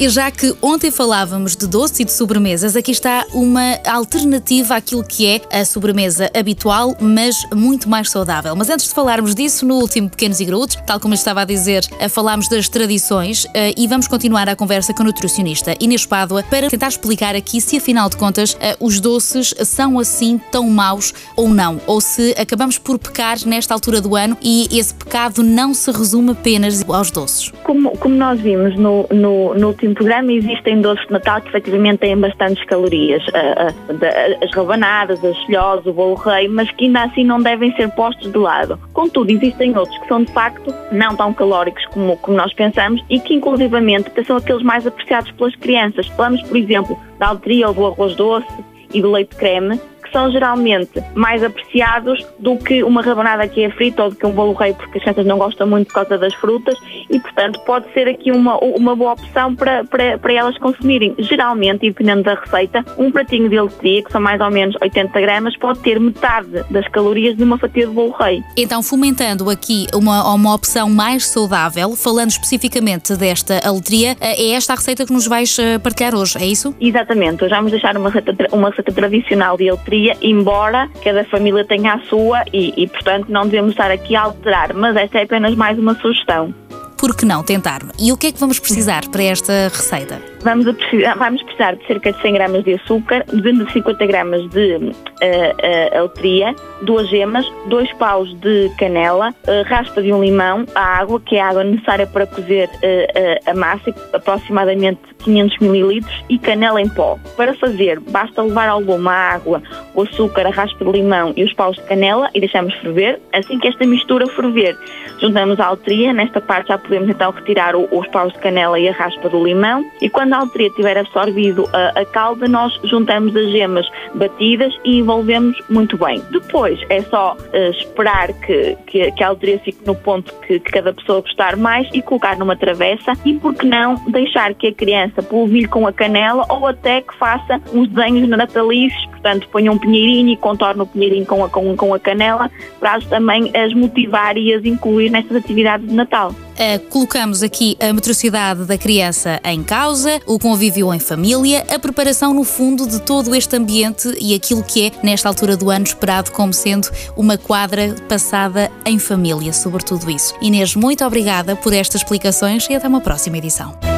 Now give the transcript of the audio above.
E já que ontem falávamos de doce e de sobremesas, aqui está uma alternativa àquilo que é a sobremesa habitual, mas muito mais saudável. Mas antes de falarmos disso, no último Pequenos e Graúdos, tal como eu estava a dizer, eh, falámos das tradições eh, e vamos continuar a conversa com o nutricionista Inês Pádua para tentar explicar aqui se, afinal de contas, eh, os doces são assim tão maus ou não, ou se acabamos por pecar nesta altura do ano e esse pecado não se resume apenas aos doces. Como, como nós vimos no, no, no último programa, existem doces de Natal que efetivamente têm bastantes calorias. As rabanadas, as filhós, o bolo rei, mas que ainda assim não devem ser postos de lado. Contudo, existem outros que são de facto não tão calóricos como, como nós pensamos e que inclusivamente são aqueles mais apreciados pelas crianças. Falamos, por exemplo, da altria ou do arroz doce e do leite creme, que são geralmente mais apreciados do que uma rabanada que é frita ou do que um bolo rei, porque as crianças não gostam muito por causa das frutas e, portanto, pode ser aqui uma, uma boa opção para, para, para elas consumirem. Geralmente, e dependendo da receita, um pratinho de letria, que são mais ou menos 80 gramas, pode ter metade das calorias de uma fatia de bolo rei. Então, fomentando aqui uma, uma opção mais saudável, falando especificamente desta aletria, é esta a receita que nos vais eh, partilhar hoje, é isso? Exatamente. Hoje vamos deixar uma receita, uma receita tradicional de aletria embora cada família tenha a sua e, e, portanto, não devemos estar aqui a alterar, mas esta é apenas mais uma sugestão. Por que não tentar? E o que é que vamos precisar para esta receita? Vamos, precisar, vamos precisar de cerca de 100 gramas de açúcar, 250 gramas de uh, uh, altria, duas gemas, dois paus de canela, uh, raspa de um limão, a água, que é a água necessária para cozer a massa, aproximadamente 500 ml, e canela em pó. Para fazer, basta levar ao lume a água, o açúcar, a raspa de limão e os paus de canela e deixamos ferver. Assim que esta mistura ferver, juntamos a altria, nesta parte já podemos então retirar o, os paus de canela e a raspa do limão e quando a altria tiver absorvido a, a calda, nós juntamos as gemas batidas e envolvemos muito bem. Depois é só uh, esperar que, que, que, a altria fique no ponto que, que, cada pessoa gostar mais e colocar numa travessa e, por que não, deixar que a criança polvilhe com a canela ou até que faça uns desenhos natalícios, portanto ponha um pinheirinho e contorne o pinheirinho com a, com, com a canela para também as motivar e as incluir nestas atividades de Natal. Uh, colocamos aqui a metrocidade da criança em causa, o convívio em família, a preparação no fundo de todo este ambiente e aquilo que é, nesta altura do ano, esperado como sendo uma quadra passada em família, sobre tudo isso. Inês, muito obrigada por estas explicações e até uma próxima edição.